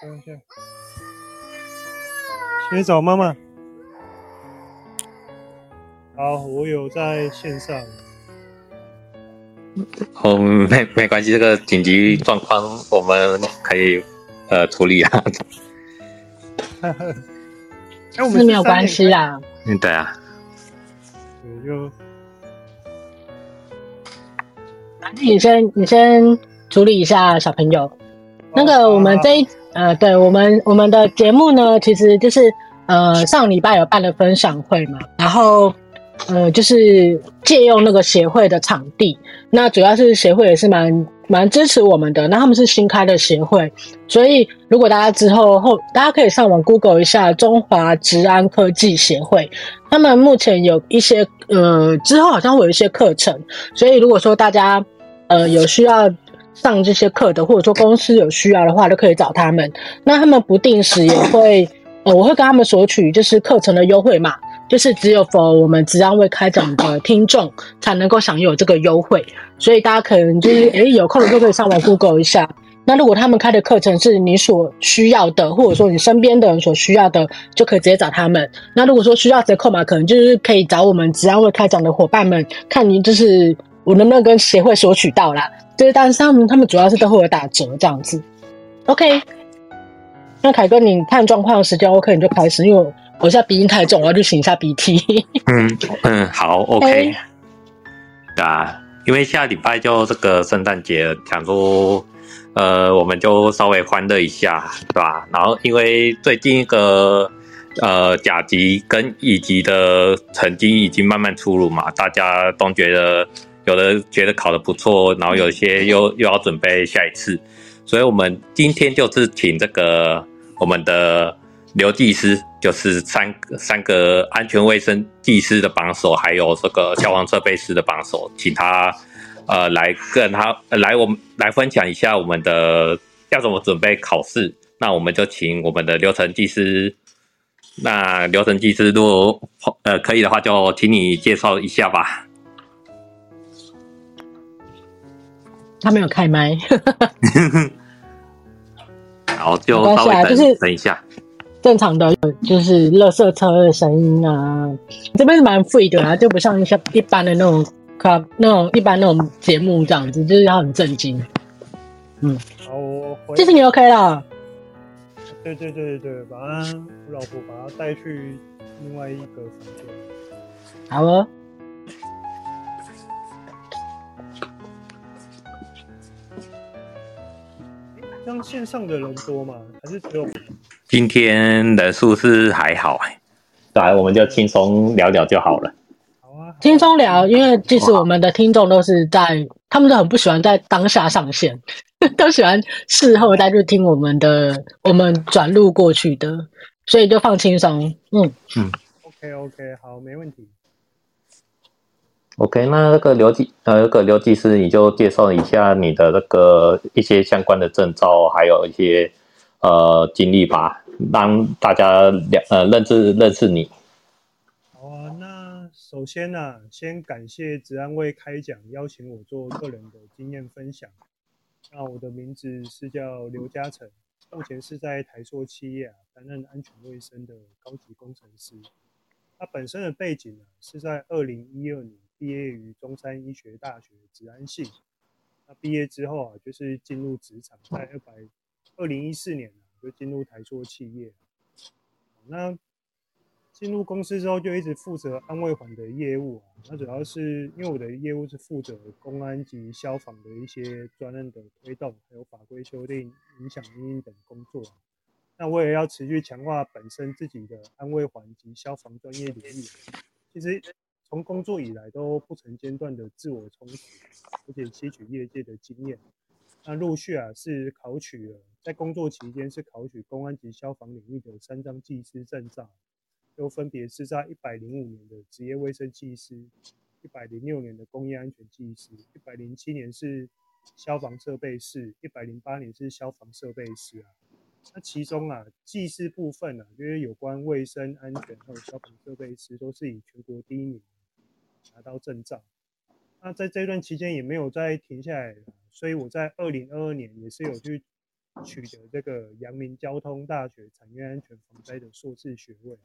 等一下，先找妈妈。好，我有在线上。哦，没没关系，这个紧急状况我们可以呃处理啊。哎，我们是没有关系啦。嗯，对啊。对，就。你先，你先处理一下小朋友。那个，我们这一呃，对我们我们的节目呢，其实就是呃，上礼拜有办了分享会嘛，然后呃，就是借用那个协会的场地。那主要是协会也是蛮蛮支持我们的。那他们是新开的协会，所以如果大家之后后，大家可以上网 Google 一下中华职安科技协会，他们目前有一些呃，之后好像会有一些课程，所以如果说大家呃有需要。上这些课的，或者说公司有需要的话，都可以找他们。那他们不定时也会，呃，我会跟他们索取就是课程的优惠码，就是只有 for 我们职安会开展的听众才能够享有这个优惠。所以大家可能就是，诶，有空的就可以上网 Google 一下。那如果他们开的课程是你所需要的，或者说你身边的人所需要的，就可以直接找他们。那如果说需要折扣码，可能就是可以找我们职安会开展的伙伴们，看您就是我能不能跟协会索取到啦。就是，但是他们他们主要是都会有打折这样子。OK，那凯哥，你看状况的时间 OK，你就开始，因为我我现在鼻音太重，我要去擤一下鼻涕。嗯 嗯，好 OK。对啊，因为下礼拜就这个圣诞节，想说呃，我们就稍微欢乐一下，对吧？然后因为最近一个呃甲级跟乙级的成绩已经慢慢出炉嘛，大家都觉得。有的觉得考得不错，然后有些又又要准备下一次，所以我们今天就是请这个我们的刘技师，就是三三个安全卫生技师的榜首，还有这个消防设备师的榜首，请他呃来跟他来我们来分享一下我们的要怎么准备考试。那我们就请我们的刘成技师，那刘成技师如果呃可以的话，就请你介绍一下吧。他没有开麦，好，就稍微等、啊就是、等一下。正常的，就是垃圾车的声音啊，这边是蛮 free 的啊，就不像一些一般的那种 club 那种一般那种节目这样子，就是要很震惊。嗯，好，我回。这次你 OK 了？对对对对对，把他我老婆把他带去另外一个房间。好了。像线上的人多吗？还是只有？今天人数是还好哎，来我们就轻松聊聊就好了。好啊，轻松聊，因为即使我们的听众都是在，他们都很不喜欢在当下上线，都喜欢事后再去听我们的，我们转录过去的，所以就放轻松。嗯嗯，OK OK，好，没问题。OK，那那个刘技呃，那个刘技师，你就介绍一下你的那个一些相关的证照，还有一些呃经历吧，让大家了呃认识认识你。好啊，那首先呢、先感谢职安卫开讲邀请我做个人的经验分享。那我的名字是叫刘嘉诚，目前是在台塑企业啊担任安全卫生的高级工程师。他本身的背景呢、是在二零一二年。毕业于中山医学大学治安系，那毕业之后啊，就是进入职场，在二百二零一四年啊，就进入台塑企业。那进入公司之后，就一直负责安慰环的业务啊。那主要是因为我的业务是负责公安及消防的一些专案的推动，还有法规修订、影响因应等工作。那我也要持续强化本身自己的安慰环及消防专业领域。其实。从工作以来都不曾间断的自我充实，而且吸取业界的经验。那陆续啊是考取了，在工作期间是考取公安及消防领域的三张技师证照，又分别是在一百零五年的职业卫生技师，一百零六年的工业安全技师，一百零七年是消防设备士，一百零八年是消防设备师啊。那其中啊，技师部分啊，因为有关卫生安全还有消防设备师，都是以全国第一名。拿到证照，那在这段期间也没有再停下来，所以我在二零二二年也是有去取得这个阳明交通大学产业安全防灾的硕士学位。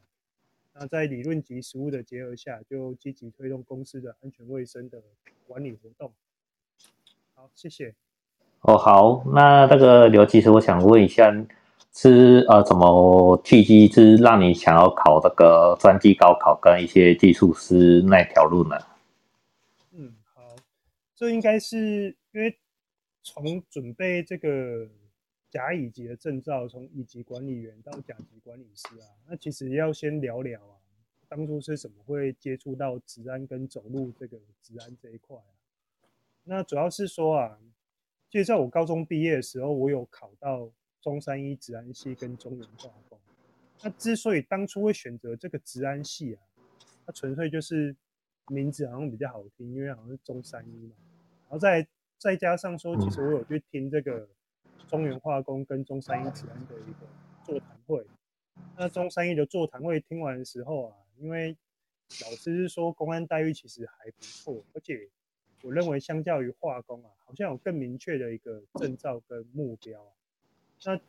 那在理论及实务的结合下，就积极推动公司的安全卫生的管理活动。好，谢谢。哦，好，那这个刘技师，我想问一下，是呃，什么契机是让你想要考这个专技高考跟一些技术师那条路呢？嗯，好，这应该是因为从准备这个甲乙级的证照，从乙级管理员到甲级管理师啊，那其实要先聊聊啊，当初是怎么会接触到职安跟走路这个职安这一块啊？那主要是说啊。其实在我高中毕业的时候，我有考到中山医职安系跟中原化工。那之所以当初会选择这个职安系啊，它纯粹就是名字好像比较好听，因为好像是中山医嘛。然后再再加上说，其实我有去听这个中原化工跟中山医职安的一个座谈会。那中山医的座谈会听完的时候啊，因为老师是说公安待遇其实还不错，而且。我认为，相较于化工啊，好像有更明确的一个证照跟目标。那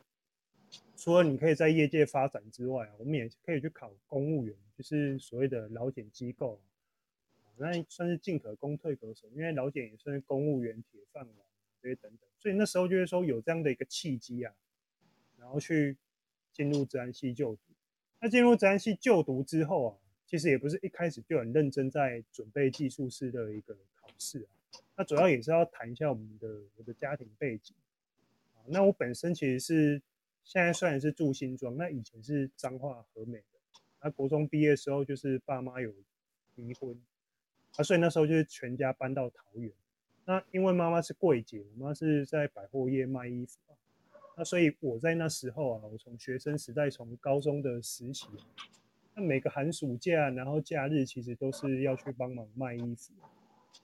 除了你可以在业界发展之外啊，我们也可以去考公务员，就是所谓的劳检机构。那算是进可攻退可守，因为劳检也算是公务员铁饭碗这些等等。所以那时候就是说有这样的一个契机啊，然后去进入职安系就读。那进入职安系就读之后啊，其实也不是一开始就很认真在准备技术师的一个。考试啊，那主要也是要谈一下我们的我的家庭背景。那我本身其实是现在虽然是住新庄，那以前是彰化和美的。那国中毕业的时候，就是爸妈有离婚，啊，所以那时候就是全家搬到桃园。那因为妈妈是柜姐，我妈是在百货业卖衣服。那所以我在那时候啊，我从学生时代，从高中的实习，那每个寒暑假，然后假日，其实都是要去帮忙卖衣服。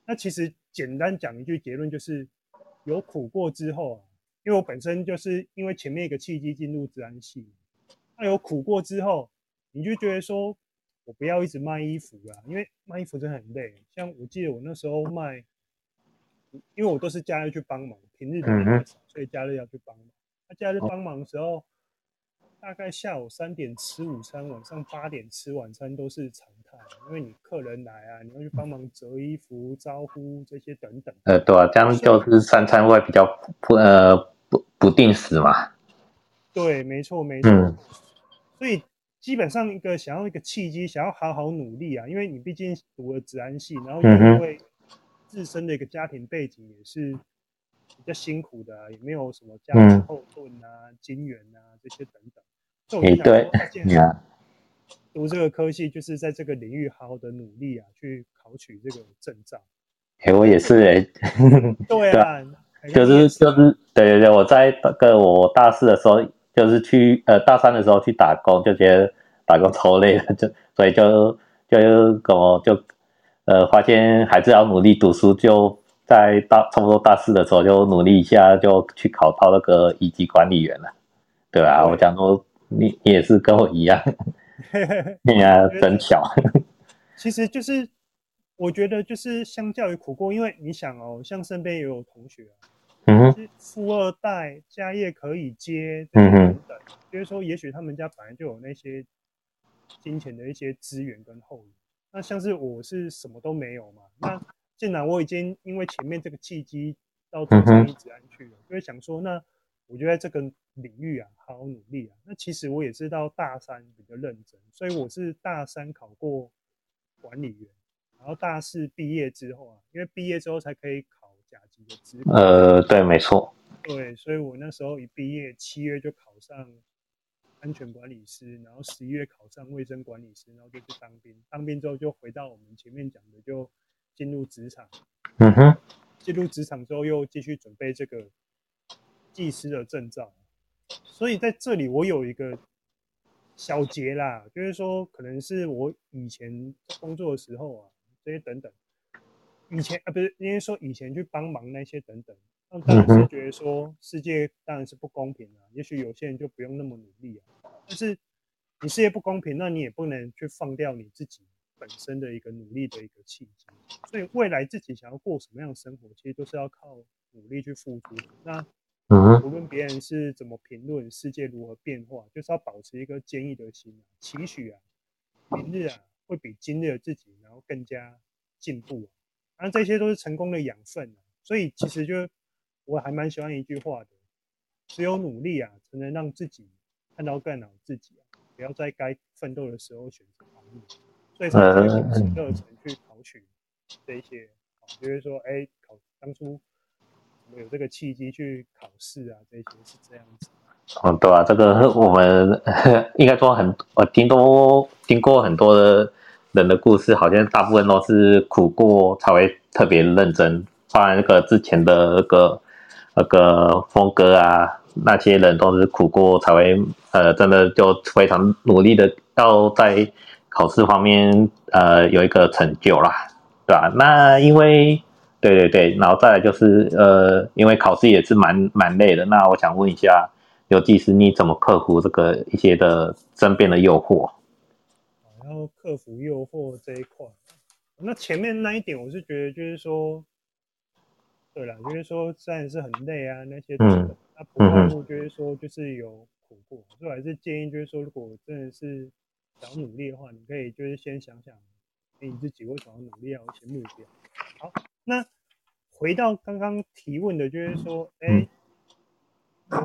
那其实简单讲一句结论就是，有苦过之后啊，因为我本身就是因为前面一个契机进入职安系，那有苦过之后，你就觉得说，我不要一直卖衣服啊，因为卖衣服真的很累。像我记得我那时候卖，因为我都是假日去帮忙，平日比较少，所以假日要去帮忙。那假日帮忙的时候，大概下午三点吃午餐，晚上八点吃晚餐都是常态。因为你客人来啊，你要去帮忙折衣服、招呼这些等等。呃，对啊，这样就是三餐会比较不呃不不定时嘛。对，没错没错。嗯。所以基本上一个想要一个契机，想要好好努力啊，因为你毕竟读了治安系，然后因为自身的一个家庭背景也是比较辛苦的啊，也没有什么家庭后盾啊、嗯、金援啊这些等等。哎，对，你啊。读这个科系，就是在这个领域好好的努力啊，去考取这个证照。哎，我也是哎、欸。对啊，就是就是，对对对，我在那个我大四的时候，就是去呃大三的时候去打工，就觉得打工超累了，就所以就就跟我就呃发现还是要努力读书，就在大差不多大四的时候就努力一下，就去考到那个一级管理员了，对吧、啊？我讲说你你也是跟我一样。你 呀，真巧。其实就是，我觉得就是相较于苦过，因为你想哦，像身边也有同学啊，嗯，是富二代，家业可以接，等等，就是说，也许他们家本来就有那些金钱的一些资源跟后援。那像是我是什么都没有嘛，那既然我已经因为前面这个契机到中山医职安去了，就会想说，那我就在这个。领域啊，好好努力啊。那其实我也知道大三比较认真，所以我是大三考过管理员，然后大四毕业之后啊，因为毕业之后才可以考甲级的资格。呃，对，没错。对，所以我那时候一毕业，七月就考上安全管理师，然后十一月考上卫生管理师，然后就去当兵。当兵之后就回到我们前面讲的，就进入职场。嗯哼。进入职场之后又继续准备这个技师的证照。所以在这里，我有一个小结啦，就是说，可能是我以前工作的时候啊，这些等等，以前啊，不是，因为说以前去帮忙那些等等，那当然是觉得说世界当然是不公平啊，也许有些人就不用那么努力啊，但是你世界不公平，那你也不能去放掉你自己本身的一个努力的一个契机。所以未来自己想要过什么样的生活，其实都是要靠努力去付出的。那无论别人是怎么评论，世界如何变化，就是要保持一个坚毅的心，期许啊，明日啊会比今日的自己然后更加进步，啊，这些都是成功的养分啊。所以其实就我还蛮喜欢一句话的，只有努力啊，才能让自己看到更好的自己啊，不要在该奋斗的时候选择逃命，所以才会秉持热忱去考取这一些。就是说，哎，考当初个契机去考试啊，这些是这样子。哦，对啊，这个我们 应该说很，我听多听过很多的人的故事，好像大部分都是苦过才会特别认真。当然，那个之前的那个那个峰哥啊，那些人都是苦过才会，呃，真的就非常努力的要在考试方面呃有一个成就啦。对吧？那因为对对对，然后再来就是呃，因为考试也是蛮蛮累的。那我想问一下，刘技师，你怎么克服这个一些的争辩的诱惑？然后克服诱惑这一块，那前面那一点，我是觉得就是说，对了，就是说虽然是很累啊，那些嗯，那不外乎就是说就是有苦过，所以还是建议就是说，如果真的是想努力的话，你可以就是先想想。你自己为什么要努力啊？有一些目标。好，那回到刚刚提问的，就是说，哎、欸，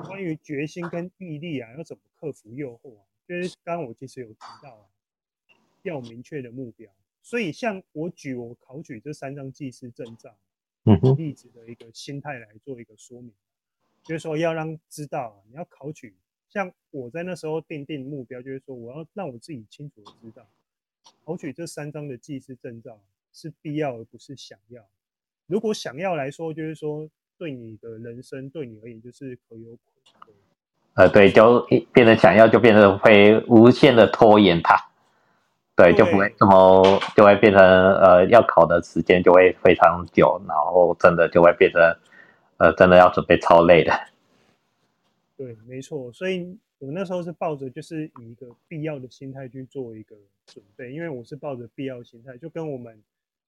关于决心跟毅力啊，要怎么克服诱惑啊？就是刚刚我其实有提到啊，要有明确的目标。所以，像我举我考取这三张技师证照例子的一个心态来做一个说明，就是说要让知道啊，你要考取，像我在那时候定定目标，就是说我要让我自己清楚的知道。考取这三张的技师证照是必要而不是想要。如果想要来说，就是说对你的人生，对你而言就是可有可无。呃，对，就变成想要，就变成会无限的拖延它。对，对就不会这么，就会变成呃，要考的时间就会非常久，然后真的就会变成呃，真的要准备超累的。对，没错，所以。我那时候是抱着就是以一个必要的心态去做一个准备，因为我是抱着必要心态，就跟我们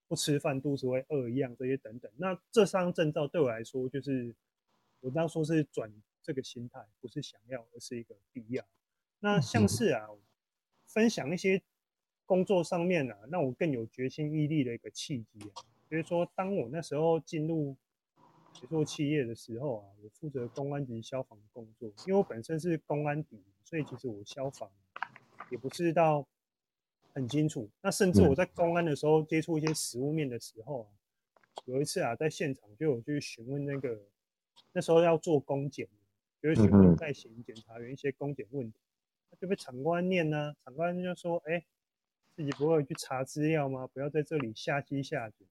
不吃饭肚子会饿一样，这些等等。那这张证照对我来说，就是我当初是转这个心态，不是想要，而是一个必要。那像是啊，分享一些工作上面啊，让我更有决心毅力的一个契机啊，就是说，当我那时候进入。做企业的时候啊，我负责公安及消防的工作，因为我本身是公安底，所以其实我消防也不是到很清楚。那甚至我在公安的时候接触一些实物面的时候啊，有一次啊，在现场就有去询问那个那时候要做公检，就是询问在刑检察员一些公检问题，就被长官念呢、啊，长官就说：“哎，自己不会去查资料吗？不要在这里下机下检。”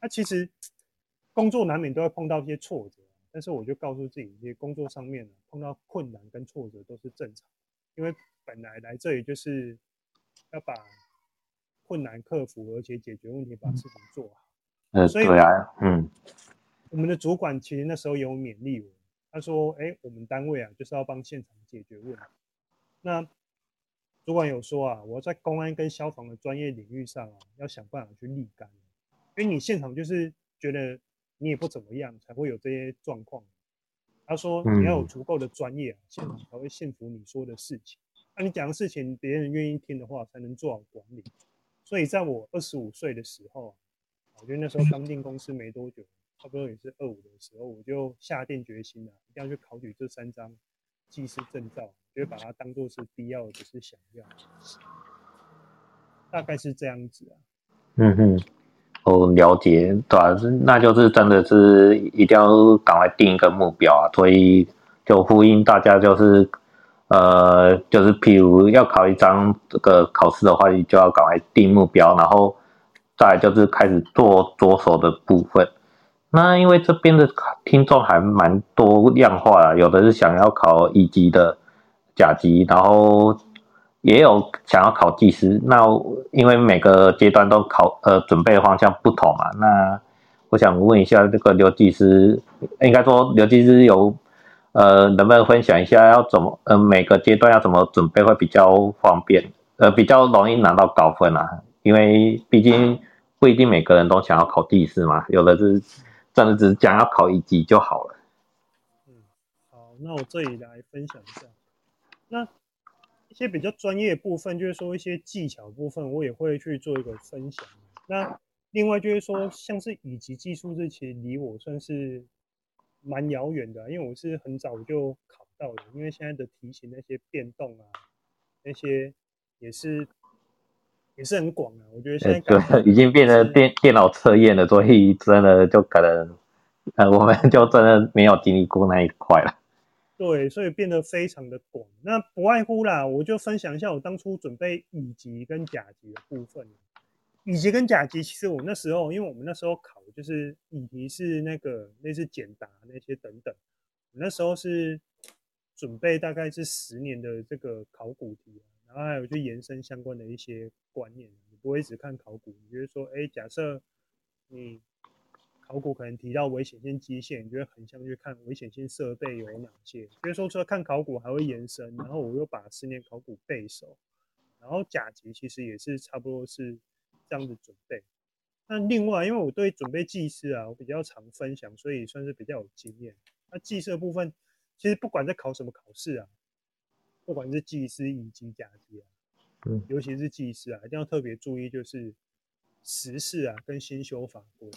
那其实。工作难免都会碰到一些挫折，但是我就告诉自己，这些工作上面呢，碰到困难跟挫折都是正常，因为本来来这里就是要把困难克服，而且解决问题，把事情做好。嗯，所以对啊，嗯，我们的主管其实那时候有勉励我，他说：“哎，我们单位啊，就是要帮现场解决问题。”那主管有说啊，我在公安跟消防的专业领域上啊，要想办法去立竿，因为你现场就是觉得。你也不怎么样，才会有这些状况。他说你要有足够的专业，现场才会信服你说的事情。那你讲的事情，别人愿意听的话，才能做好管理。所以在我二十五岁的时候，我觉得那时候刚进公司没多久，差不多也是二五的时候，我就下定决心了，一定要去考取这三张技师证照，就会把它当做是必要的，是想要。大概是这样子啊。嗯哼。哦，了解，对啊，那就是真的是一定要赶快定一个目标啊，所以就呼应大家，就是呃，就是譬如要考一张这个考试的话，你就要赶快定目标，然后再就是开始做着手的部分。那因为这边的听众还蛮多样化啊，有的是想要考乙级的甲级，然后。也有想要考技师，那因为每个阶段都考呃准备方向不同嘛，那我想问一下这个刘技师，应该说刘技师有呃能不能分享一下要怎么呃每个阶段要怎么准备会比较方便，呃比较容易拿到高分啊？因为毕竟不一定每个人都想要考第四嘛，有的是真的只是想要考一级就好了。嗯，好那我这里来分享一下。那一些比较专业部分，就是说一些技巧部分，我也会去做一个分享。那另外就是说，像是乙级技术，这些离我算是蛮遥远的，因为我是很早就考到的。因为现在的题型那些变动啊，那些也是也是很广啊。我觉得现在、欸、对，已经变成电电脑测验了，所以真的就可能呃，我们就真的没有经历过那一块了。对，所以变得非常的广。那不外乎啦，我就分享一下我当初准备乙级跟甲级的部分。乙级跟甲级，其实我那时候，因为我们那时候考就是乙级是那个类似简答那些等等，我那时候是准备大概是十年的这个考古题，然后还有就延伸相关的一些观念，你不会只看考古，你就是说，哎，假设你考古可能提到危险性机械，你就会横向去看危险性设备有哪些，所以说除了看考古还会延伸，然后我又把十年考古背熟，然后甲级其实也是差不多是。这样子准备，那另外，因为我对准备技师啊，我比较常分享，所以算是比较有经验。那技师的部分，其实不管在考什么考试啊，不管是技师、以及、甲级啊，嗯，尤其是技师啊，一定要特别注意，就是时事啊跟新修法规。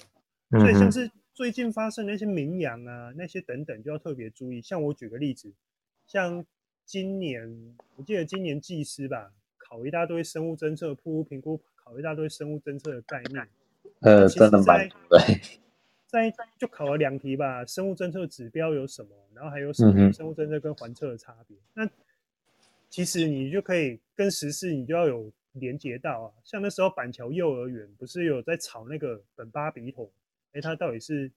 所以像是最近发生的那些名扬啊，那些等等，就要特别注意。像我举个例子，像今年，我记得今年技师吧，考一大堆生物侦测、瀑布评估。考一大堆生物侦测的概念，呃，真的蛮对。在就考了两题吧，生物侦测指标有什么？然后还有什么生物侦测跟环测的差别？嗯、那其实你就可以跟时事，你就要有连接到啊。像那时候板桥幼儿园不是有在炒那个本巴比妥？哎，它到底是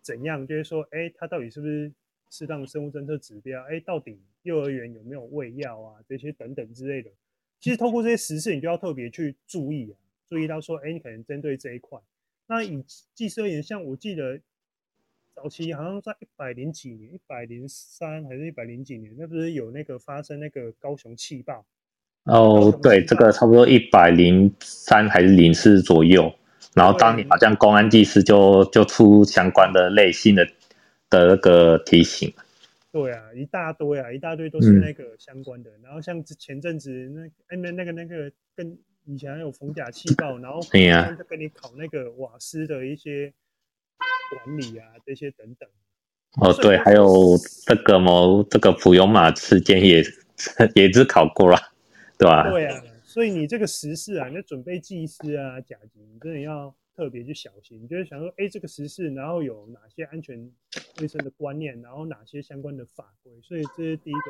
怎样？就是说，哎，它到底是不是适当的生物侦测指标？哎，到底幼儿园有没有喂药啊？这些等等之类的。其实透过这些时事，你就要特别去注意啊，注意到说，哎，你可能针对这一块。那以技师而言，像我记得早期好像在一百零几年，一百零三还是一百零几年，那不是有那个发生那个高雄气爆？哦，对，这个差不多一百零三还是零四左右。然后当年好像公安技师就就出相关的类型的的那个提醒。对啊，一大堆啊，一大堆都是那个相关的。嗯、然后像前阵子那哎那那个那个跟以前有逢甲气爆，然后就跟你考那个瓦斯的一些管理啊这些等等。哦，对，还有这个么这个普悠马事件也也是考过了，对吧？对啊，所以你这个时事啊，你准备技师啊甲级，你真的要。特别去小心，你就是想说，哎，这个时事，然后有哪些安全卫生的观念，然后哪些相关的法规，所以这是第一个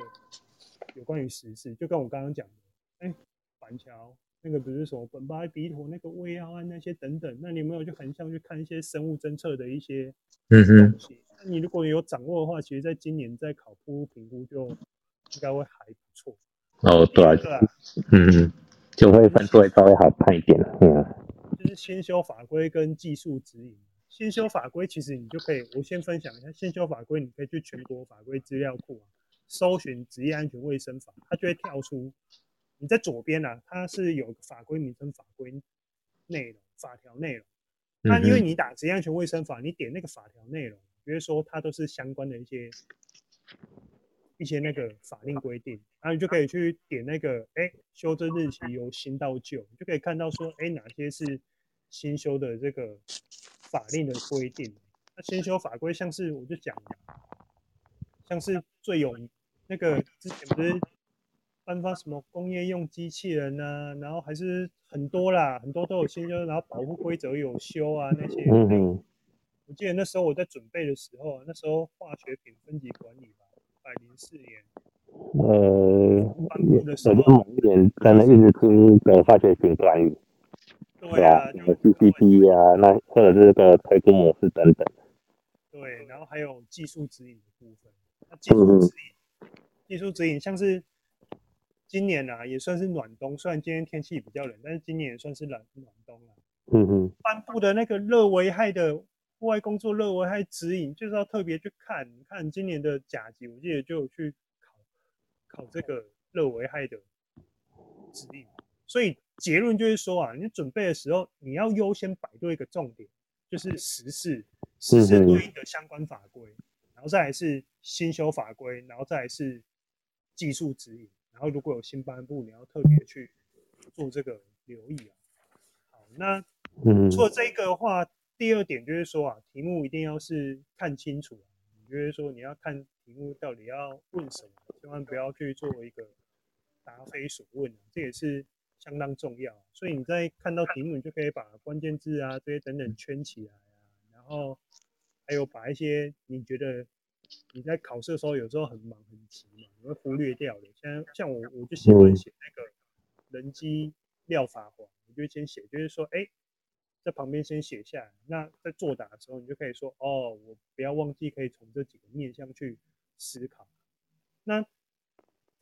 有关于时事，就跟我刚刚讲的，哎，板桥那个不是什么苯巴比妥那个胃药案那些等等，那你有没有去横向去看一些生物侦测的一些东西？嗯、那你如果有掌握的话，其实在今年在考普评估就应该会还不错。哦，对啊，对啊，嗯，就会分数会稍微好看一点，嗯。就是先修法规跟技术指引。先修法规，其实你就可以，我先分享一下。先修法规，你可以去全国法规资料库啊，搜寻职业安全卫生法，它就会跳出。你在左边啊，它是有法规名称、法规内容、法条内容。那因为你打职业安全卫生法，你点那个法条内容，比如说它都是相关的一些。一些那个法令规定，然后你就可以去点那个，哎，修正日期由新到旧，你就可以看到说，哎，哪些是新修的这个法令的规定。那新修法规，像是我就讲，像是最有那个之前不是颁发什么工业用机器人啊，然后还是很多啦，很多都有新修，然后保护规则有修啊那些。嗯。我记得那时候我在准备的时候，那时候化学品分级管理吧。百零四年，呃，我就某一年可能一直听的化学品专业，对啊，有 CCP 啊，那或者是这个推估模式等等。对，然后还有技术指引的部分。那技术指引，技术指引像是今年啊，也算是暖冬，虽然今天天气比较冷，但是今年也算是暖暖冬了。嗯哼，颁布的那个热危害的。户外工作热危害指引就是要特别去看，看今年的甲级，我记得就有去考考这个热危害的指引。所以结论就是说啊，你准备的时候你要优先摆对一个重点，就是时事，时事对应的相关法规。然后再来是新修法规，然后再来是技术指引，然后如果有新颁布，你要特别去做这个留意啊。好，那除了这个的话，第二点就是说啊，题目一定要是看清楚啊，就是说你要看题目到底要问什么，千万不要去做一个答非所问啊，这也是。相当重要，所以你在看到题目，你就可以把关键字啊这些等等圈起来啊，然后还有把一些你觉得你在考试的时候有时候很忙很急嘛，你会忽略掉的。像像我我就喜欢写那个人机料法环，我就先写，就是说，哎，在旁边先写下来。那在作答的时候，你就可以说，哦，我不要忘记可以从这几个面向去思考。那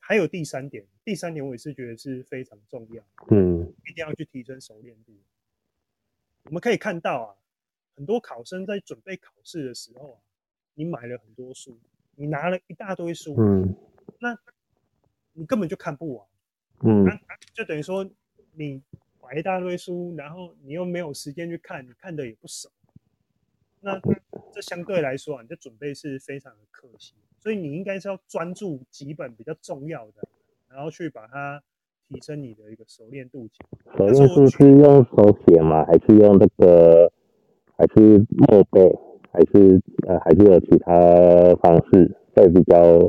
还有第三点，第三点我也是觉得是非常重要，嗯，一定要去提升熟练度。我们可以看到啊，很多考生在准备考试的时候啊，你买了很多书，你拿了一大堆书，嗯，那你根本就看不完，嗯，那就等于说你买一大堆书，然后你又没有时间去看，你看的也不熟，那这相对来说啊，你的准备是非常的可惜。所以你应该是要专注几本比较重要的，然后去把它提升你的一个熟练度。熟练度是用手写吗？还是用那个？还是默背？还是呃？还是有其他方式会比较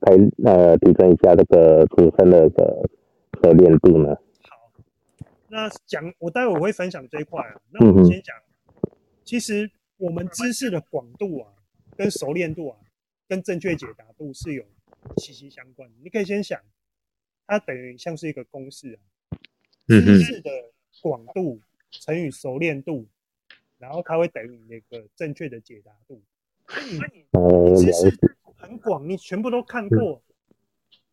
可以呃提升一下这个出生的个熟练度呢？好，那讲我待会我会分享这一块啊。那我们先讲，嗯、其实我们知识的广度啊，跟熟练度啊。跟正确解答度是有息息相关的。你可以先想，它等于像是一个公式啊，知识的广度乘以熟练度，然后它会等于那个正确的解答度。所以你知识很广，你全部都看过，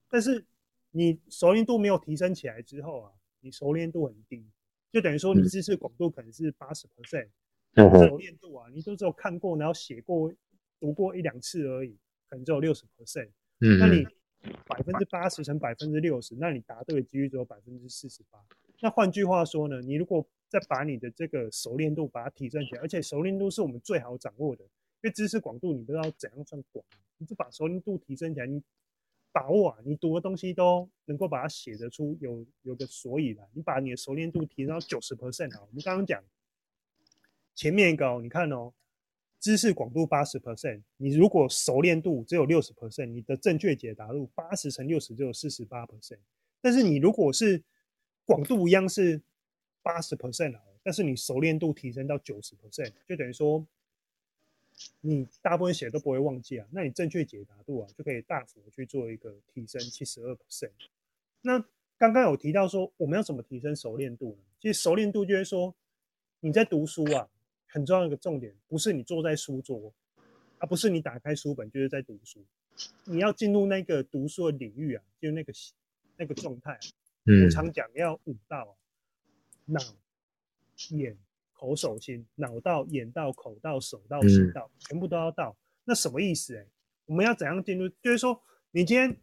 但是你熟练度没有提升起来之后啊，你熟练度很低，就等于说你知识广度可能是八十 percent，熟练度啊，你都只有看过，然后写过。读过一两次而已，可能只有六十 percent。嗯，那你百分之八十乘百分之六十，那你答对的几率只有百分之四十八。那换句话说呢，你如果再把你的这个熟练度把它提升起来，而且熟练度是我们最好掌握的，因为知识广度你不知道怎样算广，你就把熟练度提升起来，你把握啊，你读的东西都能够把它写得出有有个所以然。你把你的熟练度提升到九十 percent 啊，我们刚刚讲前面一个，哦你看哦。知识广度八十 percent，你如果熟练度只有六十 percent，你的正确解答度八十乘六十只有四十八 percent。但是你如果是广度一样是八十 percent，但是你熟练度提升到九十 percent，就等于说你大部分写都不会忘记啊。那你正确解答度啊就可以大幅的去做一个提升七十二 percent。那刚刚有提到说我们要怎么提升熟练度呢？其实熟练度就是说你在读书啊。很重要的一个重点，不是你坐在书桌，而不是你打开书本就是在读书。你要进入那个读书的领域啊，就是那个那个状态。嗯，我常讲要五到脑、眼、口、手、心。脑到、眼到、口到、手到、心到，全部都要到。那什么意思？哎，我们要怎样进入？就是说，你今天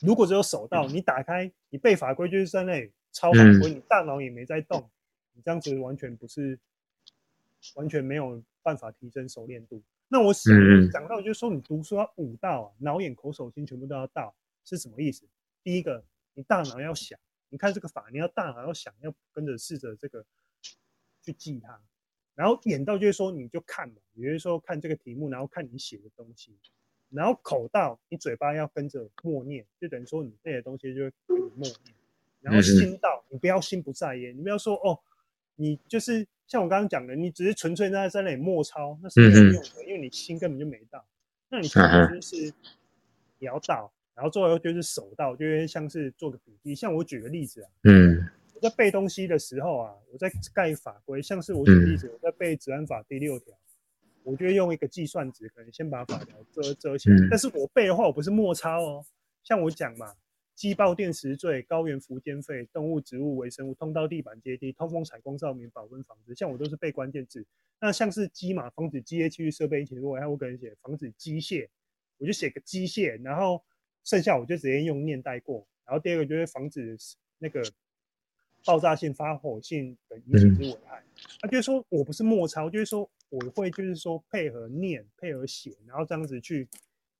如果只有手到，你打开，你背法规就是在那里抄法规，你大脑也没在动，你这样子完全不是。完全没有办法提升熟练度。那我想讲到就是说，你读书要五到啊，脑眼口手心全部都要到，是什么意思？第一个，你大脑要想，你看这个法，你要大脑要想，要跟着试着这个去记它。然后眼到就是说，你就看嘛，也就是说看这个题目，然后看你写的东西。然后口到，你嘴巴要跟着默念，就等于说你背的东西就会跟你默念。然后心到，你不要心不在焉，你不要说哦。你就是像我刚刚讲的，你只是纯粹在在那里默抄，那是没有用的，嗯、因为你心根本就没到。那你其实就是你要到，然后最后就是手到，就有点像是做个笔记。像我举个例子啊，嗯，我在背东西的时候啊，我在盖法规，像是我举例子，我在背《治安法》第六条，我就会用一个计算纸，可能先把法条遮遮起来。嗯、但是我背的话，我不是默抄哦，像我讲嘛。鸡爆电池罪，高原伏监废，动物、植物、微生物，通道、地板、阶梯，通风、采光、照明、保温、房子。像我都是背关键字。那像是机嘛，防止机械器具设备引起如果还有我可能写防止机械，我就写个机械，然后剩下我就直接用念带过。然后第二个就是防止那个爆炸性、发火性的引起之危害。他、嗯啊、就是说我不是默抄，就是说我会就是说配合念，配合写，然后这样子去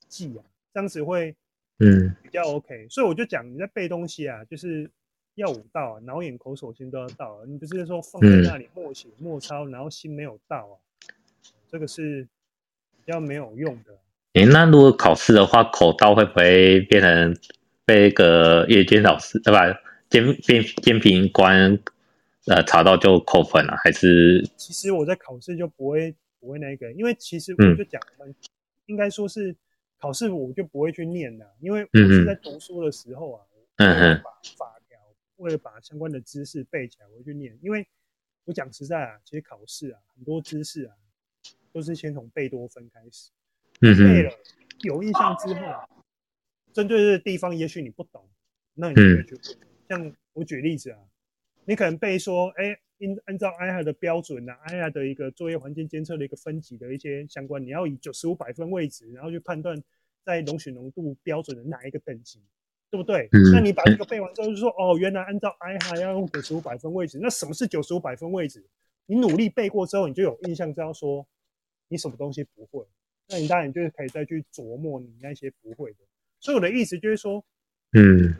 记啊，这样子会嗯比较 OK。嗯、所以我就讲你在背东西啊，就是要五到啊，脑眼口手心都要到啊。你不是说放在那里默写默抄，然后心没有到啊，这个是比较没有用的。诶、欸，那如果考试的话，口到会不会变成被一个阅卷老师对吧？监监监评官？呃，查到就扣分了，还是？其实我在考试就不会不会那个，因为其实我就讲，嗯、应该说是考试我就不会去念了，因为我是在读书的时候啊，嗯嗯，把法条为了把相关的知识背起来，我会去念。因为我讲实在啊，其实考试啊，很多知识啊，都是先从贝多芬开始，嗯，背了有印象之后，啊针对这个地方，也许你不懂，那你就会去问。嗯、像我举例子啊。你可能背说，哎、欸，应按照 AIHA 的标准呐，AIHA 的一个作业环境监测的一个分级的一些相关，你要以九十五百分位置，然后去判断在容许浓度标准的哪一个等级，对不对？嗯、那你把这个背完之后，就说，哦，原来按照 AIHA 要用九十五百分位置，那什么是九十五百分位置？你努力背过之后，你就有印象，知道说你什么东西不会，那你当然就是可以再去琢磨你那些不会的。所以我的意思就是说，嗯，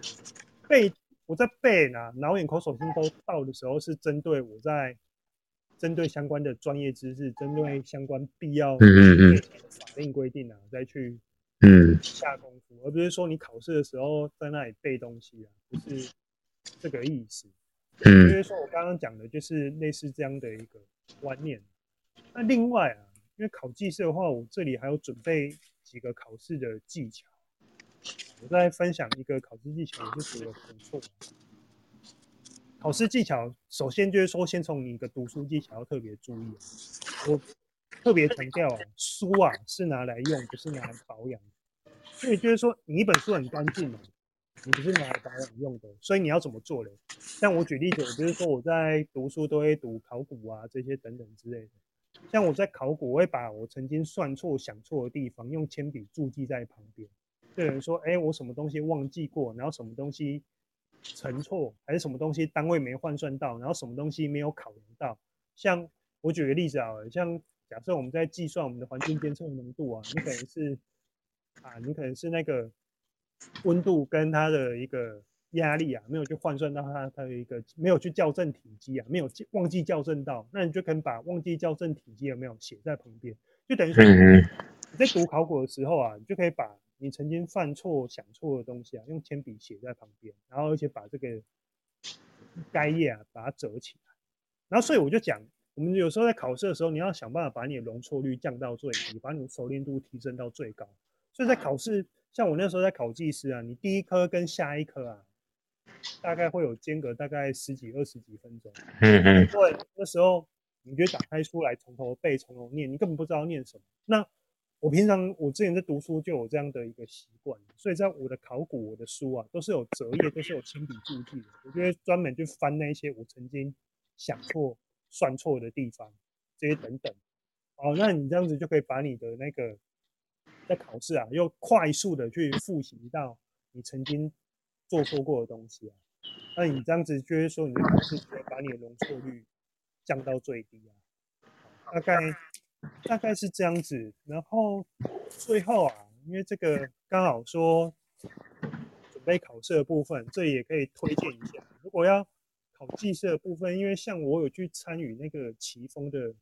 背。我在背呢，脑眼口手心都到的时候，是针对我在针对相关的专业知识，针对相关必要嗯嗯法令规定啊，再去嗯下功夫，而不是说你考试的时候在那里背东西啊，不是这个意思。嗯，因为说我刚刚讲的就是类似这样的一个观念。那另外啊，因为考技师的话，我这里还有准备几个考试的技巧。我再分享一个考试技巧，也是觉得很错。考试技巧首先就是说，先从你的读书技巧要特别注意。我特别强调啊，书啊是拿来用，不是拿来保养。所以就是说，你一本书很干净嘛，你不是拿来保养用的。所以你要怎么做嘞？像我举例子，我就是说我在读书都会读考古啊这些等等之类的。像我在考古，我会把我曾经算错、想错的地方用铅笔注记在旁边。有人说：“哎，我什么东西忘记过，然后什么东西乘错，还是什么东西单位没换算到，然后什么东西没有考量到。像我举个例子啊，像假设我们在计算我们的环境监测浓度啊，你可能是啊，你可能是那个温度跟它的一个压力啊，没有去换算到它它的一个没有去校正体积啊，没有忘记校正到，那你就可以把忘记校正体积有没有写在旁边，就等于说你在读考古的时候啊，你就可以把。你曾经犯错、想错的东西啊，用铅笔写在旁边，然后而且把这个该页啊把它折起来，然后所以我就讲，我们有时候在考试的时候，你要想办法把你的容错率降到最低，把你的熟练度提升到最高。所以在考试，像我那时候在考技师啊，你第一科跟下一科啊，大概会有间隔大概十几、二十几分钟。嗯嗯。对，那时候你就打开书来从头背、从头念，你根本不知道念什么。那我平常我之前在读书就有这样的一个习惯，所以在我的考古我的书啊，都是有折页，都是有亲笔注记的。我就会专门去翻那些我曾经想错、算错的地方，这些等等。哦，那你这样子就可以把你的那个在考试啊，又快速的去复习到你曾经做错过的东西啊。那你这样子就是说，你的考试可以把你的容错率降到最低啊，大概。大概是这样子，然后最后啊，因为这个刚好说准备考试的部分，这里也可以推荐一下。如果要考技师的部分，因为像我有去参与那个奇峰的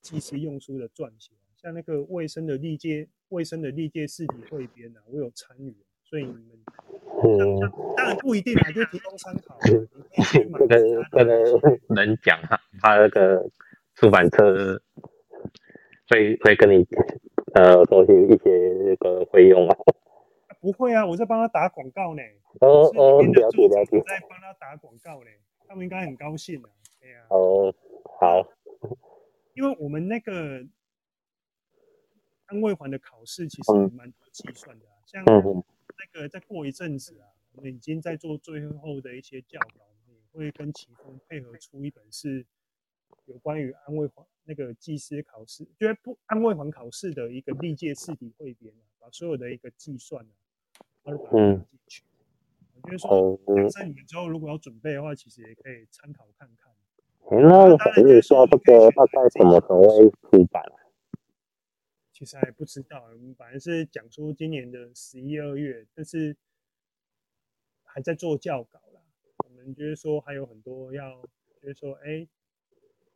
技师用书的撰写，像那个卫生的历届卫生的历届试题汇编啊，我有参与，所以你们当然不一定啊，就提供参考。这个 可能 能讲哈，他那个出版社。会会跟你呃收取一些那个费用啊？不会啊，我在帮他打广告呢。哦哦，了解了解。我在帮他打广告呢，他们应该很高兴的。对啊。哦，好。因为我们那个安卫环的考试其实蛮多计算的啊，像那个再过一阵子啊，我们已经在做最后的一些教稿，也会跟奇峰配合出一本是有关于安慰环。那个技师考试，就是不安慰环考试的一个历届试题汇编啊，把所有的一个计算啊，把它放进去。嗯、我觉得说，假设你们之后如果要准备的话，其实也可以参考看看。那可以说这个大概什么时候会出版？其实还不知道，我们本来是讲出今年的十一二月，但是还在做校稿啦。我们就是说还有很多要，就是说哎，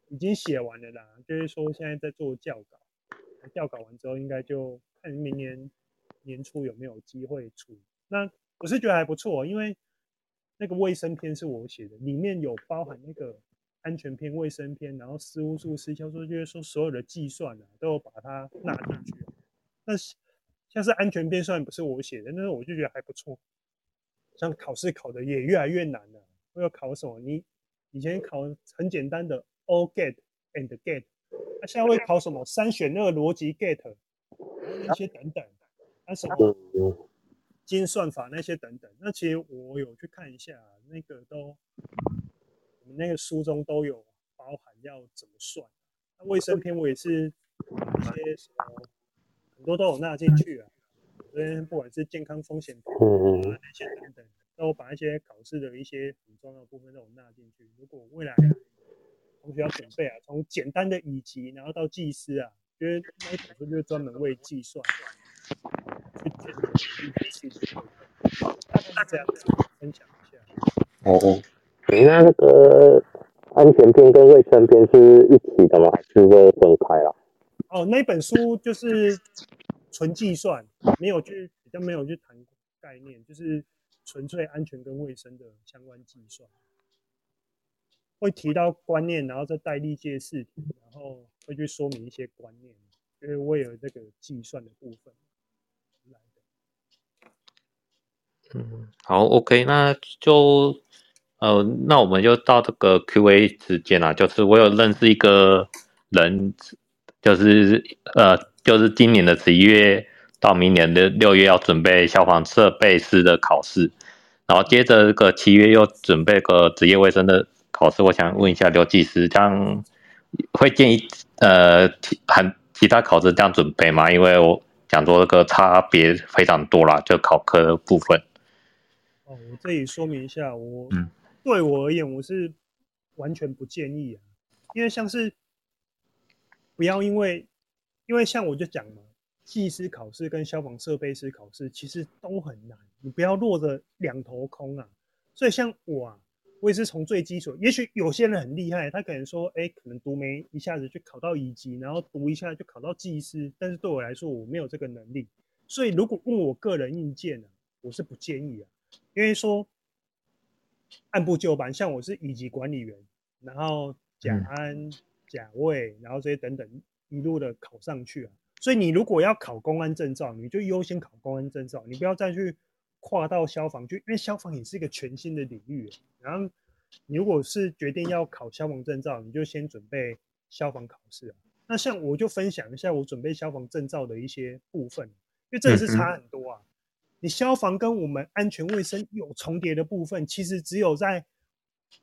已经写完了啦，就是说现在在做校稿，校稿完之后应该就看明年年初有没有机会出。那我是觉得还不错，因为那个卫生篇是我写的，里面有包含那个。安全篇、卫生篇，然后事务数、失销数，就是说所有的计算啊，都有把它纳进去。那像是安全篇，虽然不是我写的，但是我就觉得还不错。像考试考的也越来越难了。会要考什么？你以前考很简单的 all get and get，那现在会考什么？三选二逻辑 get，那些等等，那什么精算法那些等等。那其实我有去看一下，那个都。我们那个书中都有包含要怎么算，那卫生篇我也是一些什么很多都有纳进去啊，所以不管是健康风险图啊那些等等，都把一些考试的一些很重要的部分都有纳进去。如果未来同学要准备啊，从简单的乙级然后到技师啊，因为那一本书就是专门为计算去解决大家这样子分享一下。哦哦。你那那个安全篇跟卫生篇是一起的吗？还是会分开了？哦，那本书就是纯计算，没有去比较没有去谈概念，就是纯粹安全跟卫生的相关计算，会提到观念，然后再带历届试题，然后会去说明一些观念，就是为了这个计算的部分来的。嗯，好，OK，那就。呃，那我们就到这个 Q&A 时间啦。就是我有认识一个人，就是呃，就是今年的十一月到明年的六月要准备消防设备师的考试，然后接着这个七月又准备个职业卫生的考试。我想问一下刘技师，这样会建议呃其，很其他考试这样准备吗？因为我讲说这个差别非常多啦，就考科的部分。哦，我这里说明一下，我嗯。对我而言，我是完全不建议啊，因为像是不要因为，因为像我就讲嘛，技师考试跟消防设备师考试其实都很难，你不要落着两头空啊。所以像我啊，我也是从最基础，也许有些人很厉害，他可能说，哎，可能读没一下子就考到乙级，然后读一下就考到技师，但是对我来说，我没有这个能力。所以如果问我个人意见呢，我是不建议啊，因为说。按部就班，像我是乙级管理员，然后甲安、甲卫，然后这些等等一路的考上去啊。所以你如果要考公安证照，你就优先考公安证照，你不要再去跨到消防去，因为消防也是一个全新的领域。然后你如果是决定要考消防证照，你就先准备消防考试啊。那像我就分享一下我准备消防证照的一些部分，因为这也是差很多啊。你消防跟我们安全卫生有重叠的部分，其实只有在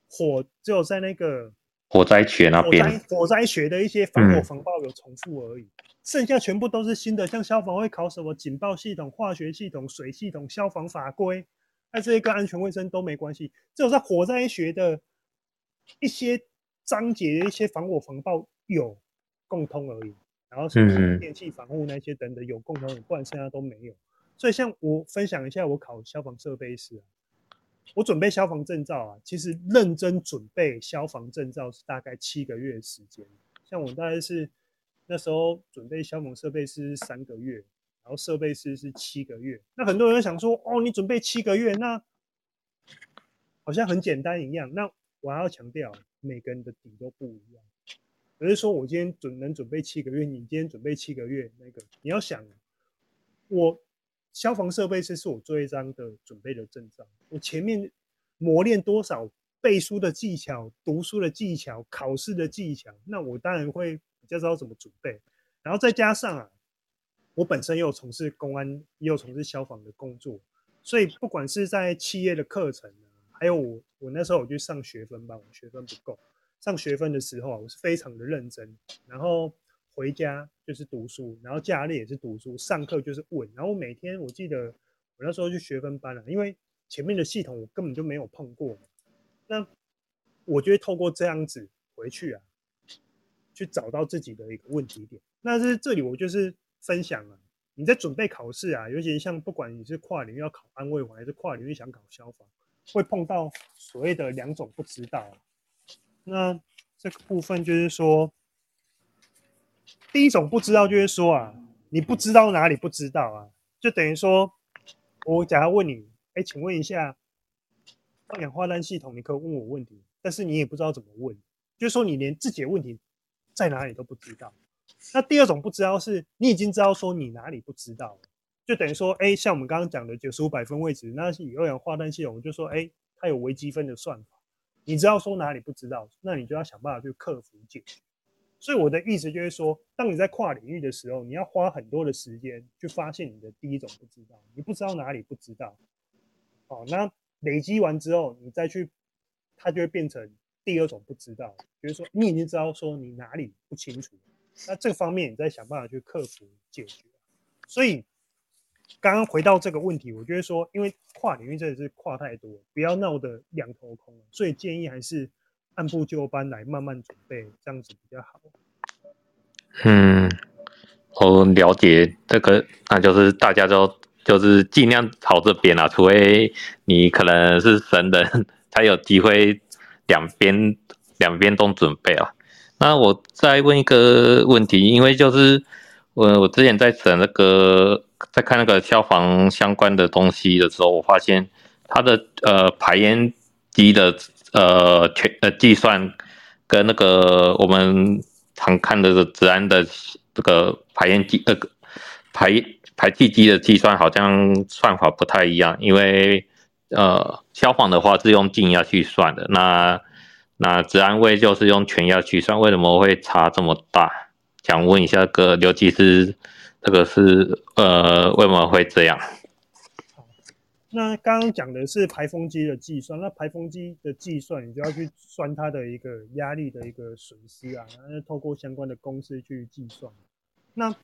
火，只有在那个火灾学那边，火灾学的一些防火防爆有重复而已，嗯，剩下全部都是新的。像消防会考什么警报系统、化学系统、水系统、消防法规，那这些跟安全卫生都没关系，只有在火灾学的一些章节的一些防火防爆有共通而已。然后什么电器防护那些等等有共通，不然剩下都没有。所以，像我分享一下，我考消防设备师啊，我准备消防证照啊，其实认真准备消防证照是大概七个月时间。像我大概是那时候准备消防设备师三个月，然后设备师是七个月。那很多人想说，哦，你准备七个月，那好像很简单一样。那我还要强调，每个人的底都不一样。不是说我今天准能准备七个月，你今天准备七个月，那个你要想我。消防设备这是我最后一张的准备的证照。我前面磨练多少背书的技巧、读书的技巧、考试的技巧，那我当然会比较知道怎么准备。然后再加上啊，我本身又有从事公安，也有从事消防的工作，所以不管是在企业的课程啊，还有我我那时候我去上学分吧，我学分不够，上学分的时候啊，我是非常的认真，然后。回家就是读书，然后假日也是读书，上课就是问。然后每天我记得我那时候去学分班了，因为前面的系统我根本就没有碰过。那我觉得透过这样子回去啊，去找到自己的一个问题点。那是这里我就是分享了，你在准备考试啊，尤其像不管你是跨领域要考安卫环，还是跨领域想考消防，会碰到所谓的两种不知道。那这个部分就是说，第一种不知道就是说啊，你不知道哪里不知道啊，就等于说，我假如问你，哎，请问一下，二氧化碳系统，你可以问我问题，但是你也不知道怎么问，就是说你连自己的问题在哪里都不知道。那第二种不知道是，你已经知道说你哪里不知道，就等于说，哎，像我们刚刚讲的九十五百分位置，那是以二氧化碳系统，就说，哎，它有微积分的算法。你知道说哪里不知道，那你就要想办法去克服解决。所以我的意思就是说，当你在跨领域的时候，你要花很多的时间去发现你的第一种不知道，你不知道哪里不知道。好，那累积完之后，你再去，它就会变成第二种不知道，就是说你已经知道说你哪里不清楚，那这方面你再想办法去克服解决。所以。刚刚回到这个问题，我觉得说，因为跨领域真的是跨太多，不要闹得两头空，所以建议还是按部就班来慢慢准备，这样子比较好。嗯，我了解这个，那就是大家都就是尽量朝这边啊，除非你可能是神人，才有机会两边两边都准备啊。那我再问一个问题，因为就是我我之前在整那个。在看那个消防相关的东西的时候，我发现它的呃排烟机的呃全呃计算跟那个我们常看的治安的这个排烟机那个排排气机的计算好像算法不太一样，因为呃消防的话是用静压去算的，那那治安卫就是用全压去算，为什么会差这么大？想问一下个刘技师。这个是呃，为什么会这样？好，那刚刚讲的是排风机的计算，那排风机的计算，你就要去算它的一个压力的一个损失啊，然后透过相关的公式去计算。那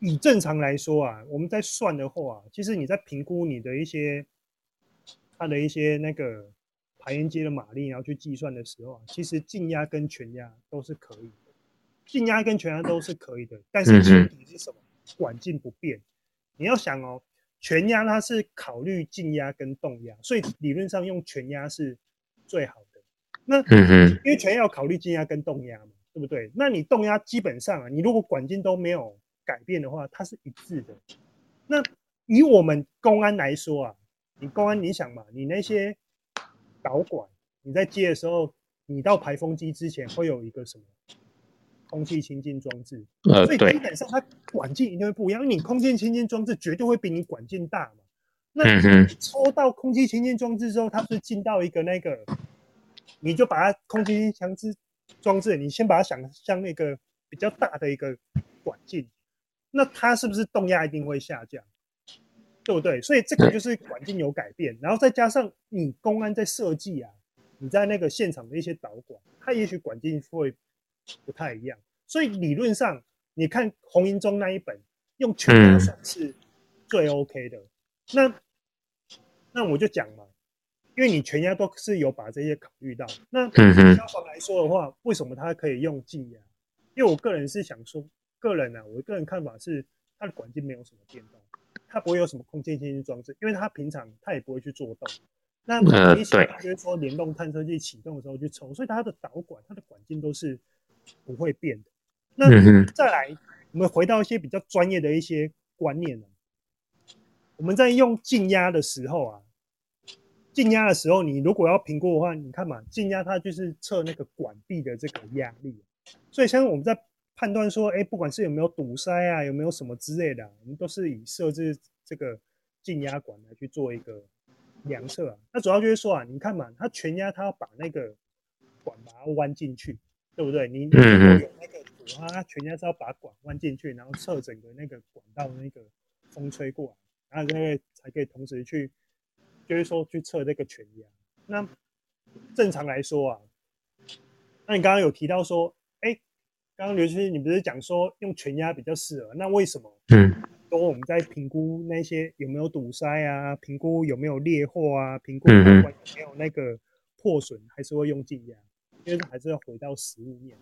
以正常来说啊，我们在算的话啊，其实你在评估你的一些它的一些那个排烟机的马力，然后去计算的时候啊，其实静压跟全压都是可以的。静压跟全压都是可以的，但是前提是什么？管径不变。你要想哦，全压它是考虑静压跟动压，所以理论上用全压是最好的。那因为全压要考虑静压跟动压嘛，对不对？那你动压基本上啊，你如果管径都没有改变的话，它是一致的。那以我们公安来说啊，你公安你想嘛，你那些导管你在接的时候，你到排风机之前会有一个什么？空气清净装置，所以基本上它管径一定会不一样，因为你空气清净装置绝对会比你管径大嘛。那你抽到空气清净装置之后，它是进到一个那个，你就把它空气强制装置，你先把它想象那个比较大的一个管径，那它是不是动压一定会下降？对不对？所以这个就是管径有改变，然后再加上你公安在设计啊，你在那个现场的一些导管，它也许管径会。不太一样，所以理论上，你看洪英中那一本用全压算是最 OK 的。嗯、那那我就讲嘛，因为你全压都是有把这些考虑到。那消防来说的话，为什么它可以用静压？因为我个人是想说，个人呢、啊，我个人看法是，它的管径没有什么变动，它不会有什么空气清新装置，因为它平常它也不会去做动。那你想就是说联动探测器启动的时候去抽，所以它的导管、它的管径都是。不会变的。那再来，我们回到一些比较专业的一些观念呢。我们在用静压的时候啊，静压的时候，你如果要评估的话，你看嘛，静压它就是测那个管壁的这个压力。所以，像我们在判断说，哎，不管是有没有堵塞啊，有没有什么之类的，我们都是以设置这个静压管来去做一个量测啊。那主要就是说啊，你看嘛，它全压，它要把那个管把它弯进去。对不对？你如果有那个堵啊，它全压是要把管弯进去，然后测整个那个管道那个风吹过来，然后那个才可以同时去，就是说去测这个全压。那正常来说啊，那你刚刚有提到说，哎，刚刚刘先生你不是讲说用全压比较适合？那为什么？嗯，说我们在评估那些有没有堵塞啊，评估有没有裂货啊，评估有没有那个破损，还是会用静压？觉得还是要回到实物面，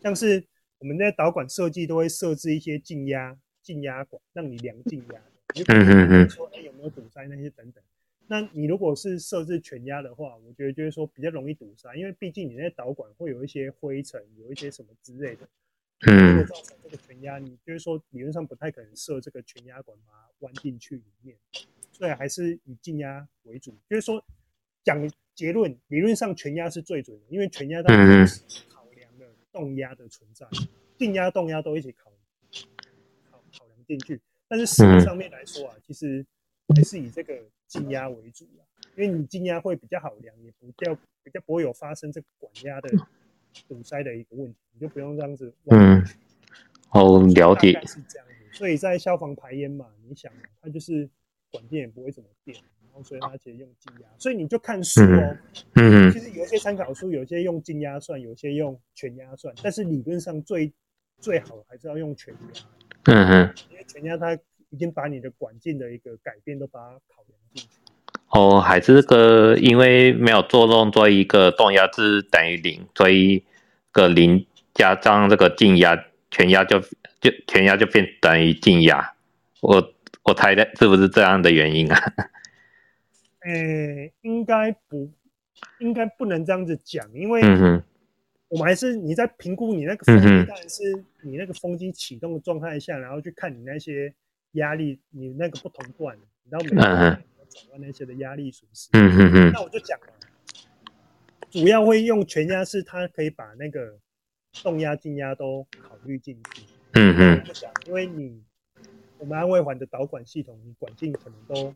像是我们在导管设计都会设置一些静压静压管，让你量静压的，你可以说哎有没有堵塞那些等等。那你如果是设置全压的话，我觉得就是说比较容易堵塞，因为毕竟你那导管会有一些灰尘，有一些什么之类的，嗯，会造成这个全压，你就是说理论上不太可能设这个全压管把它弯进去里面，所以还是以静压为主。就是说讲结论，理论上全压是最准的，因为全压它是考量的动压的存在，静压、动压都一起考考考量进去。但是实际上面来说啊，其实还是以这个。静压为主啊，因为你静压会比较好量，也比较比较不会有发生这个管压的堵塞的一个问题，你就不用这样子。嗯，哦，了解。是这样子，所以在消防排烟嘛，你想，它就是管电也不会怎么变，然后所以它其实用静压，所以你就看书哦。嗯嗯。其实有些参考书，有些用静压算，有些用全压算，但是理论上最最好还是要用全压。嗯哼。因为全压它已经把你的管径的一个改变都把它考量。哦，还是这个，因为没有作用，做一个动压是等于零，所以个零加上这个静压，全压就就全压就变等于静压。我我猜的是不是这样的原因啊？诶、欸，应该不，应该不能这样子讲，因为我们还是你在评估你那个风机，当然是你那个风机启动的状态下，然后去看你那些压力，你那个不同段，然后每个。转弯那些的压力损失，嗯哼哼，那我就讲了，主要会用全压式它可以把那个动压、静压都考虑进去，嗯哼，就讲，因为你我们安慰环的导管系统，你管径可能都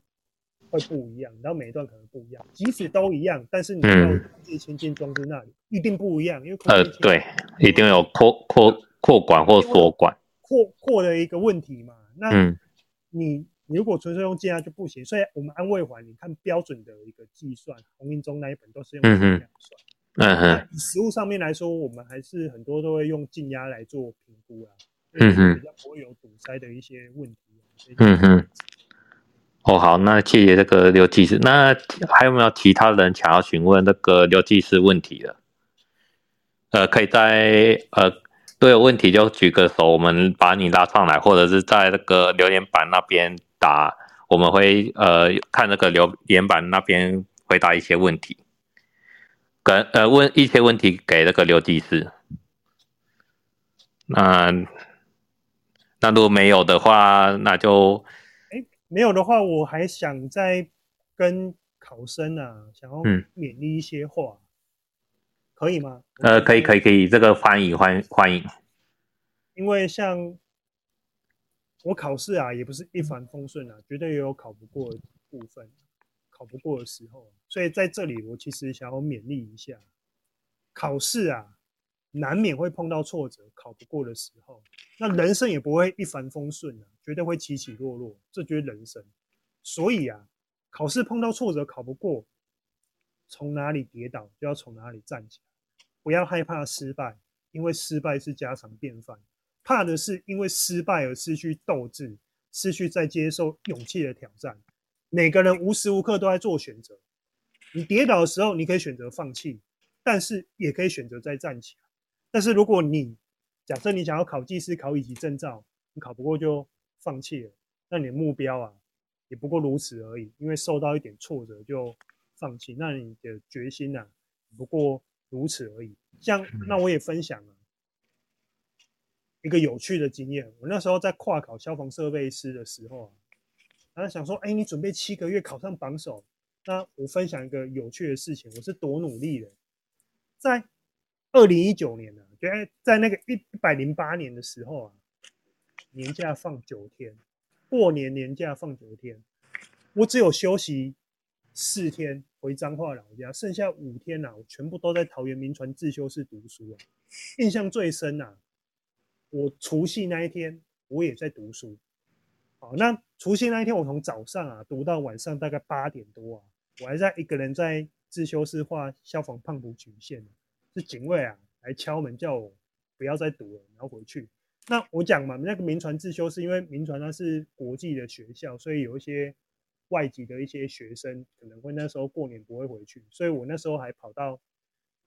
会不一样，然后每一段可能不一样，即使都一样，但是你要空气清净装置那里一定不一样，因为呃对，一定有扩扩扩管或缩管扩扩的一个问题嘛，那你。你如果纯粹用静压就不行，所以我们安慰环，你看标准的一个计算，洪英中那一本都是用静压算。嗯哼。以实物上面来说，我们还是很多都会用静压来做评估啊。嗯哼。比较不会有堵塞的一些问题。嗯哼。哦，好，那谢谢这个刘技师。那还有没有其他人想要询问那个刘技师问题的？呃，可以在呃。都有问题就举个手，我们把你拉上来，或者是在那个留言板那边打，我们会呃看那个留言板那边回答一些问题，跟呃问一些问题给那个刘技师。那那如果没有的话，那就没有的话，我还想再跟考生啊，想要勉励一些话。嗯可以吗？呃，可以，可以，可以，这个欢迎，欢欢迎。因为像我考试啊，也不是一帆风顺啊，绝对也有考不过的部分，考不过的时候。所以在这里，我其实想要勉励一下，考试啊，难免会碰到挫折，考不过的时候。那人生也不会一帆风顺啊，绝对会起起落落，这就是人生。所以啊，考试碰到挫折，考不过，从哪里跌倒，就要从哪里站起来。不要害怕失败，因为失败是家常便饭。怕的是因为失败而失去斗志，失去再接受勇气的挑战。每个人无时无刻都在做选择。你跌倒的时候，你可以选择放弃，但是也可以选择再站起来。但是如果你假设你想要考技师、考乙级证照，你考不过就放弃了，那你的目标啊，也不过如此而已。因为受到一点挫折就放弃，那你的决心啊，不过。如此而已。像那我也分享了一个有趣的经验。我那时候在跨考消防设备师的时候啊，然后想说，哎，你准备七个月考上榜首。那我分享一个有趣的事情，我是多努力的。在二零一九年呢，就在那个一一百零八年的时候啊，年假放九天，过年年假放九天，我只有休息四天。回彰化老家，剩下五天呐、啊，我全部都在桃园铭传自修室读书啊。印象最深、啊，我除夕那一天我也在读书。好，那除夕那一天我从早上啊读到晚上大概八点多啊，我还在一个人在自修室画消防胖虎曲线，是警卫啊来敲门叫我不要再读了，然后回去。那我讲嘛，那个民传自修室，因为民传它是国际的学校，所以有一些。外籍的一些学生可能会那时候过年不会回去，所以我那时候还跑到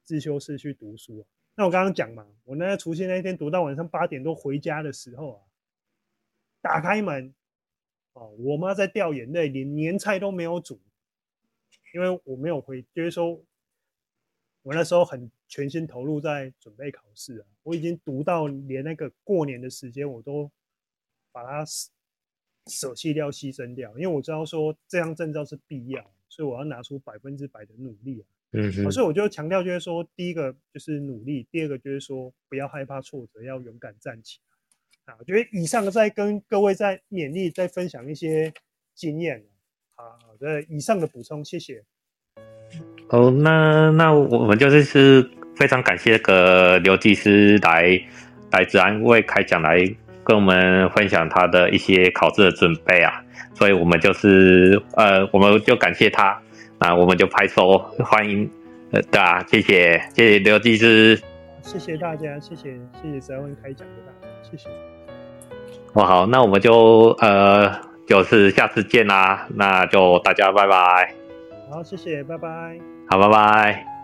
自修室去读书啊。那我刚刚讲嘛，我那除夕那一天读到晚上八点多回家的时候啊，打开门，哦，我妈在掉眼泪，连年菜都没有煮，因为我没有回，就是说，我那时候很全心投入在准备考试啊，我已经读到连那个过年的时间我都把它舍舍弃掉、牺牲掉，因为我知道说这张证照是必要，所以我要拿出百分之百的努力啊。嗯，所以我就强调，就是说，第一个就是努力，第二个就是说，不要害怕挫折，要勇敢站起来。啊，我觉得以上在跟各位在勉励，在分享一些经验。好，好的，以上的补充，谢谢。哦，那那我们就是是非常感谢那个刘技师来来治安卫开讲，来跟我们分享他的一些考试的准备啊。所以我们就是呃，我们就感谢他。那我们就拍手欢迎，呃，对啊，谢谢，谢谢刘技师，谢谢大家，谢谢，谢谢职安卫开讲的大家，谢谢。哇，好，那我们就呃，就是下次见啦，那就大家拜拜。好，谢谢，拜拜。好，拜拜。